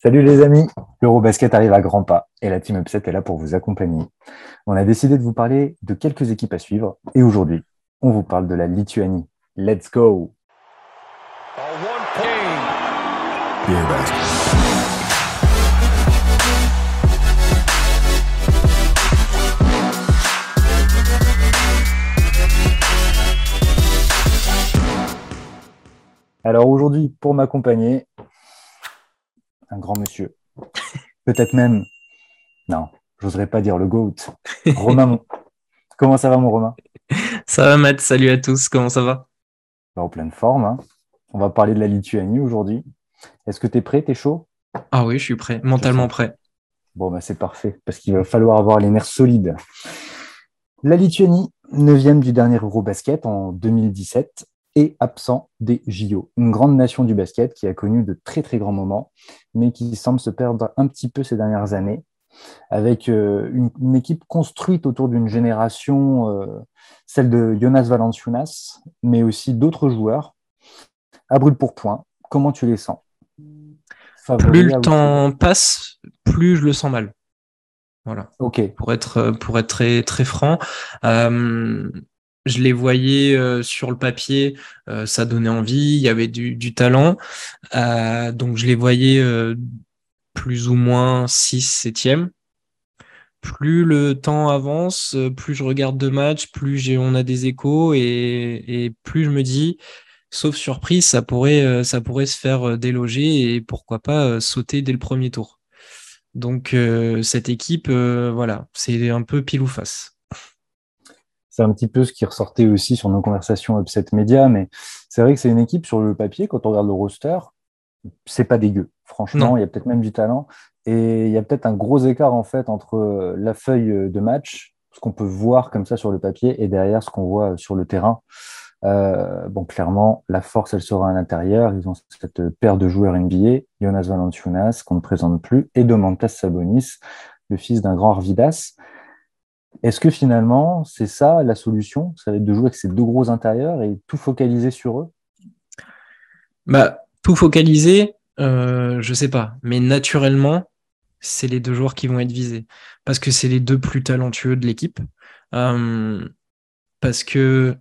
Salut les amis, l'Eurobasket arrive à grands pas et la Team Upset est là pour vous accompagner. On a décidé de vous parler de quelques équipes à suivre et aujourd'hui, on vous parle de la Lituanie. Let's go Alors aujourd'hui, pour m'accompagner, un grand monsieur. Peut-être même, non, j'oserais pas dire le GOAT. Romain, comment ça va mon Romain? Ça va Matt, salut à tous, comment ça va? Bah, En pleine forme. Hein. On va parler de la Lituanie aujourd'hui. Est-ce que tu es prêt, tu es chaud? Ah oui, je suis prêt, mentalement prêt. Bon, bah, c'est parfait, parce qu'il va falloir avoir les nerfs solides. La Lituanie, neuvième du dernier Eurobasket en 2017, et absent des JO. Une grande nation du basket qui a connu de très très grands moments, mais qui semble se perdre un petit peu ces dernières années, avec euh, une, équipe construite autour d'une génération, euh, celle de Jonas Valanciunas, mais aussi d'autres joueurs. À brûle pour point, comment tu les sens? Plus le temps passe, plus je le sens mal. Voilà. Ok. Pour être pour être très très franc, euh, je les voyais euh, sur le papier, euh, ça donnait envie, il y avait du, talent. Euh, donc je les voyais plus ou moins 6 7 Plus le temps avance, plus je regarde de matchs, plus on a des échos et, plus je me dis, sauf surprise, ça pourrait, ça pourrait se faire déloger et pourquoi pas sauter dès le premier tour. Donc cette équipe, voilà, c'est un peu pile ou face c'est un petit peu ce qui ressortait aussi sur nos conversations Upset Media, mais c'est vrai que c'est une équipe sur le papier, quand on regarde le roster, c'est pas dégueu. Franchement, il y a peut-être même du talent. Et il y a peut-être un gros écart en fait entre la feuille de match, ce qu'on peut voir comme ça sur le papier, et derrière ce qu'on voit sur le terrain. Euh, bon, clairement, la force, elle sera à l'intérieur. Ils ont cette paire de joueurs NBA, Jonas Valanciunas, qu'on ne présente plus, et Domantas Sabonis, le fils d'un grand Arvidas. Est-ce que finalement, c'est ça la solution? Ça va être de jouer avec ces deux gros intérieurs et tout focaliser sur eux? Bah, Tout focaliser, euh, je sais pas. Mais naturellement, c'est les deux joueurs qui vont être visés. Parce que c'est les deux plus talentueux de l'équipe. Euh, parce que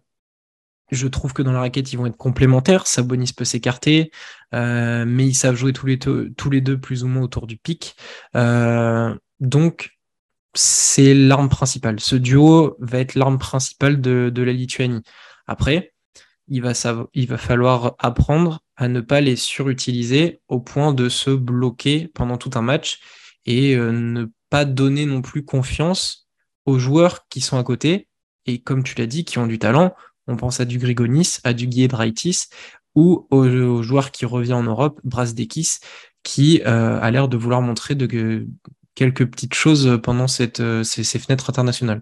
je trouve que dans la raquette, ils vont être complémentaires. Sabonis peut s'écarter, euh, mais ils savent jouer tous les, tous les deux plus ou moins autour du pic. Euh, donc, c'est l'arme principale. Ce duo va être l'arme principale de, la Lituanie. Après, il va, falloir apprendre à ne pas les surutiliser au point de se bloquer pendant tout un match et euh, ne pas donner non plus confiance aux joueurs qui sont à côté et comme tu l'as dit, qui ont du talent. On pense à du Grigonis, à du Guiedraitis ou au, joueur qui revient en Europe, Brasdekis, qui euh, a l'air de vouloir montrer de, quelques petites choses pendant cette, euh, ces, fenêtres internationales.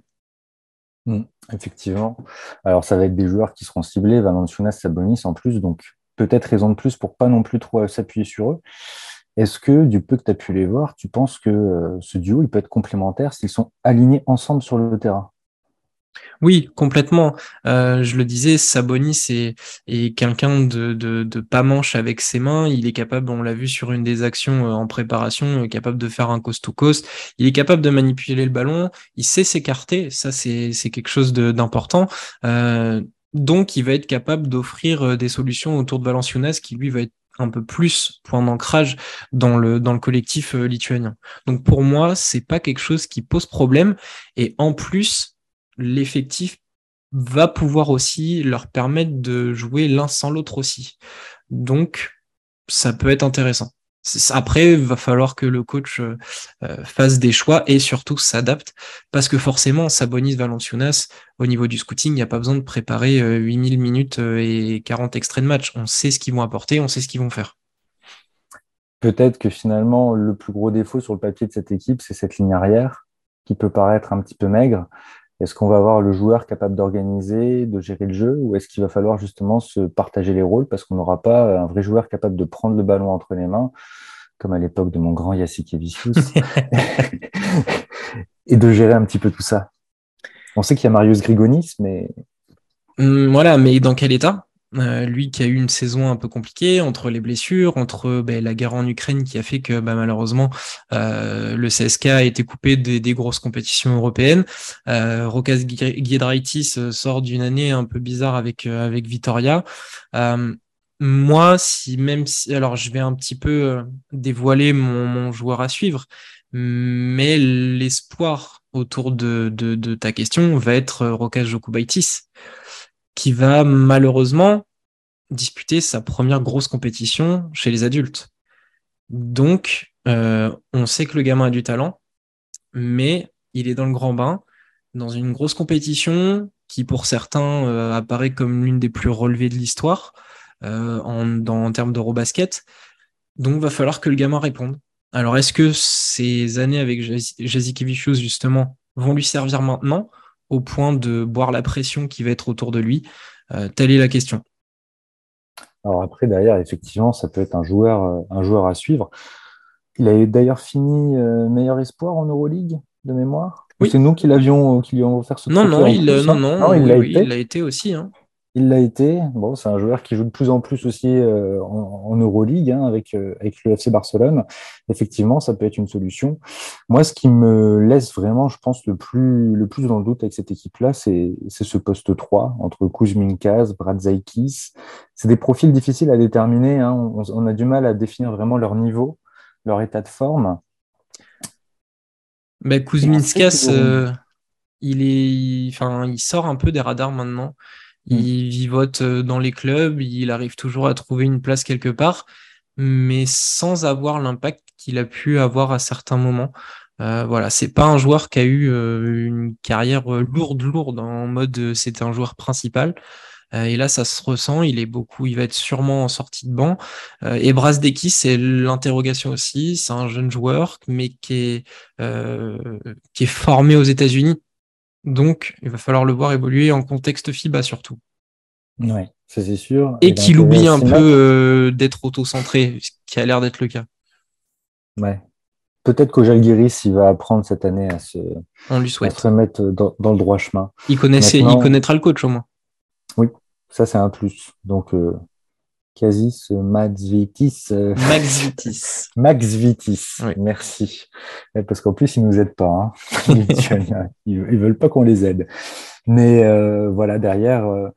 Hmm, effectivement. Alors, ça va être des joueurs qui seront ciblés, Valenciunas, Sabonis en plus, donc peut-être raison de plus pour pas non plus trop euh, s'appuyer sur eux. Est-ce que, du peu que tu as pu les voir, tu penses que euh, ce duo, il peut être complémentaire s'ils sont alignés ensemble sur le terrain? Oui, complètement. Euh, je le disais, Sabonis est, est quelqu'un de, de, pas manche avec ses mains. Il est capable, on l'a vu sur une des actions euh, en préparation, euh, capable de faire un coast-to-coast. Il est capable de manipuler le ballon. Il sait s'écarter. Ça, c'est quelque chose d'important. donc, il va être capable d'offrir des solutions autour de Valenciunas qui, lui, va être un peu plus point d'ancrage dans le, dans le collectif lituanien. Donc, pour moi, c'est pas quelque chose qui pose problème. Et en plus, l'effectif va pouvoir aussi leur permettre de jouer l'un sans l'autre aussi. Donc, ça peut être intéressant. Après, il va falloir que le coach euh, fasse des choix et surtout s'adapte parce que forcément, Sabonis Valenciunas, au niveau du scouting, il n'y a pas besoin de préparer 8000 euh, minutes euh, et 40 extraits de match. On sait ce qu'ils vont apporter, on sait ce qu'ils vont faire. Peut-être que finalement, le plus gros défaut sur le papier de cette équipe, c'est cette ligne arrière qui peut paraître un petit peu maigre. Est-ce qu'on va avoir le joueur capable d'organiser, de gérer le jeu, ou est-ce qu'il va falloir justement se partager les rôles parce qu'on n'aura pas un vrai joueur capable de prendre le ballon entre les mains, comme à l'époque de mon grand Yasikevicius, et de gérer un petit peu tout ça? On sait qu'il y a Marius Grigonis, mais... Hum, voilà, mais dans quel état? Euh, lui qui a eu une saison un peu compliquée entre les blessures, entre ben, la guerre en Ukraine qui a fait que bah, malheureusement euh, le CSK a été coupé des, grosses compétitions européennes. Euh, Rokas Giedraitis sort d'une année un peu bizarre avec avec Vitoria. moi, si même si alors je vais un petit peu dévoiler mon, joueur à suivre, mais l'espoir autour de, de, de, ta question va être Rokas Jokubaitis qui va malheureusement disputer sa première grosse compétition chez les adultes. Donc, euh, on sait que le gamin a du talent, mais il est dans le grand bain, dans une grosse compétition qui, pour certains, euh, apparaît comme l'une des plus relevées de l'histoire euh, en, en termes d'Eurobasket. Donc, va falloir que le gamin réponde. Alors, est-ce que ces années avec Jazikevicius, justement, vont lui servir maintenant au point de boire la pression qui va être autour de lui euh, Telle est la question. Alors après, derrière, effectivement, ça peut être un joueur, euh, un joueur à suivre. Il a d'ailleurs fini euh, meilleur espoir en Euroleague de mémoire? Oui. C'est nous qui l'avions, qui lui avons offert ce non non, il, non, non, non, il l'a été. Il l'a été aussi. Hein. Il l'a été. Bon, c'est un joueur qui joue de plus en plus aussi euh, en, en, Euroleague hein, avec, euh, avec le FC Barcelone. Effectivement, ça peut être une solution. Moi, ce qui me laisse vraiment, je pense, le plus, le plus dans le doute avec cette équipe-là, c'est ce poste 3 entre Kuzminkas, Bradzaikis. C'est des profils difficiles à déterminer. Hein. On, on, a du mal à définir vraiment leur niveau, leur état de forme. Ben, Kuzminskas, euh, il est, enfin, il sort un peu des radars maintenant. Mm. Il vivote euh, dans les clubs, il arrive toujours à trouver une place quelque part, mais sans avoir l'impact qu'il a pu avoir à certains moments. Euh, voilà, c'est pas un joueur qui a eu euh, une carrière euh, lourde, lourde en mode c'était un joueur principal. et là, ça se ressent. Il est beaucoup, il va être sûrement en sortie de banc. et Brasdeki, c'est l'interrogation aussi. C'est un jeune joueur, mais qui est qui est formé aux États-Unis. Donc, il va falloir le voir évoluer en contexte FIBA surtout. Oui, ça c'est sûr. Et, qu'il oublie un peu euh, d'être auto-centré, ce qui a l'air d'être le cas. Ouais. Peut-être qu'au Jalgiris, il va apprendre cette année à se, On lui souhaite. se mettre dans, le droit chemin. Il, connaissait, il connaîtra le coach au moins. Oui, ça c'est un plus. Donc, euh, Casis Max Vitis. Euh, Max Vitis. Max Vitis. Merci. Parce qu'en plus, ils nous aident pas. Hein. ils, veulent pas qu'on les aide. Mais euh, voilà, derrière, euh,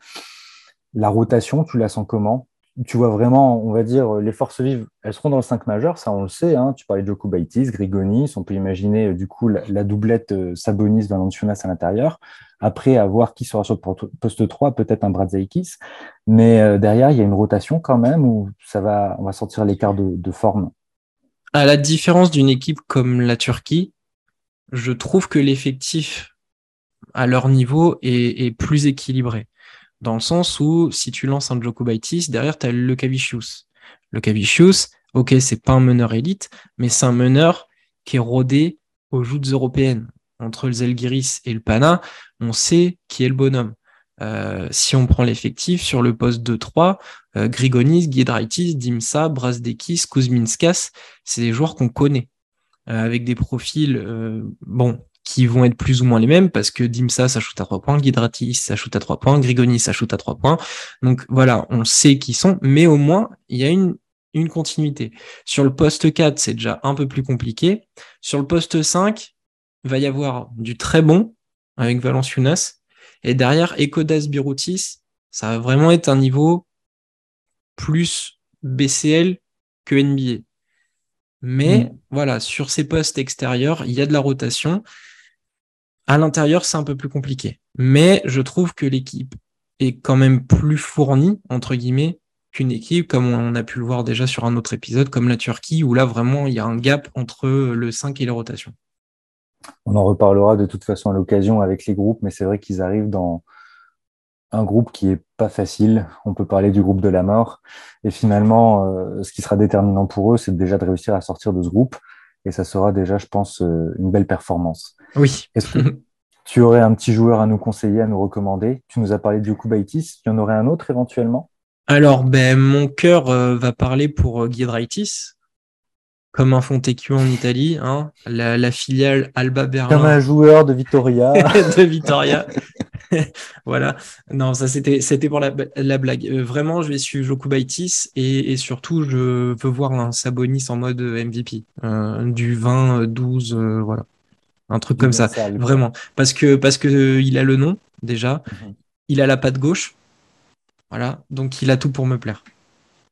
la rotation, tu la sens comment? Tu vois vraiment, on va dire, les forces vives, elles seront dans le 5 majeur, ça on le sait. Hein. Tu parlais de Jokubaitis, Grigonis, on peut imaginer du coup la, doublette Sabonis-Valanciunas à l'intérieur. Après, à voir qui sera sur le poste 3, peut-être un Bradzaikis. Mais euh, derrière, il y a une rotation quand même où ça va, on va sortir l'écart de, forme. À la différence d'une équipe comme la Turquie, je trouve que l'effectif à leur niveau est, plus équilibré. Dans le sens où, si tu lances un Jokubaitis, derrière, tu as le Cavicius. Le Cavicius, ok, c'est pas un meneur élite, mais c'est un meneur qui est rodé aux joutes européennes entre le Zelgiris et le Pana, on sait qui est le bonhomme. Euh, si on prend l'effectif sur le poste 2-3, euh, Grigonis, Giedraitis, Dimsa, Brasdekis, Kuzminskas, c'est des joueurs qu'on connaît, euh, avec des profils euh, bon qui vont être plus ou moins les mêmes, parce que Dimsa, ça shoot à 3 points, Giedraitis, ça shoot à 3 points, Grigonis, ça shoot à 3 points. Donc voilà, on sait qui sont, mais au moins, il y a une, une continuité. Sur le poste 4, c'est déjà un peu plus compliqué. Sur le poste 5, va y avoir du très bon avec Valenciunas. Et derrière, Ekodas Biroutis, ça va vraiment être un niveau plus BCL que NBA. Mais mm. voilà, sur ces postes extérieurs, il y a de la rotation. À l'intérieur, c'est un peu plus compliqué. Mais je trouve que l'équipe est quand même plus fournie, entre guillemets, qu'une équipe, comme on a pu le voir déjà sur un autre épisode, comme la Turquie, où là, vraiment, il y a un gap entre le 5 et les rotations. On en reparlera de toute façon à l'occasion avec les groupes, mais c'est vrai qu'ils arrivent dans un groupe qui est pas facile. On peut parler du groupe de la mort. Et finalement, euh, ce qui sera déterminant pour eux, c'est déjà de réussir à sortir de ce groupe. Et ça sera déjà, je pense, euh, une belle performance. Oui. Est-ce que tu aurais un petit joueur à nous conseiller, à nous recommander? Tu nous as parlé du Kubaitis. Il y en aurait un autre éventuellement? Alors, ben, mon cœur euh, va parler pour Giedraitis comme un Fontecchio en Italie, hein, la, la, filiale Alba Berlin. Comme un joueur de Vitoria. de Vitoria. voilà. Non, ça c'était c'était pour la, blague. Euh, vraiment, je vais suivre Joku Baitis et, surtout, je veux voir un Sabonis en mode MVP. du 20, 12, voilà. Un truc comme ça. vraiment. Parce que, parce que il a le nom, déjà. Mhm. Il a la patte gauche. Voilà. Donc, il a tout pour me plaire.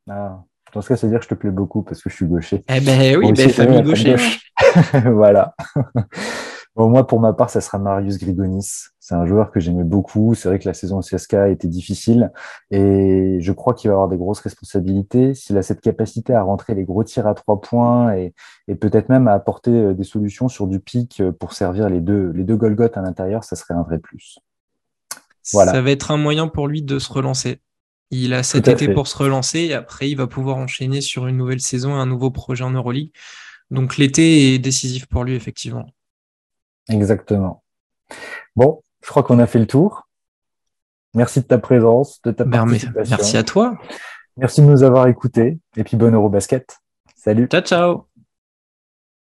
Ah. Dans ce cas, c'est dire que je te plais beaucoup parce que je suis gaucher. Eh ben oui, ben, famille gaucher. voilà. Bon, moi, pour ma part, ça sera Marius Grigonis. C'est un joueur que j'aimais beaucoup. C'est vrai que la saison au CSK a été difficile et je crois qu'il va avoir des grosses responsabilités. S'il a cette capacité à rentrer les gros tirs à trois points et, peut-être même à apporter euh, des solutions sur du pic euh, pour servir les deux, les deux Golgoth à l'intérieur, ça serait un vrai plus. Voilà. Ça va être un moyen pour lui de se relancer. Il a cet été pour se relancer et après, il va pouvoir enchaîner sur une nouvelle saison, un nouveau projet en Euroleague. Donc l'été est décisif pour lui, effectivement. Exactement. Bon, je crois qu'on a fait le tour. Merci de ta présence, de ta participation. Merci à toi. Merci de nous avoir écoutés. Et puis bon Eurobasket. Salut. Ciao, ciao.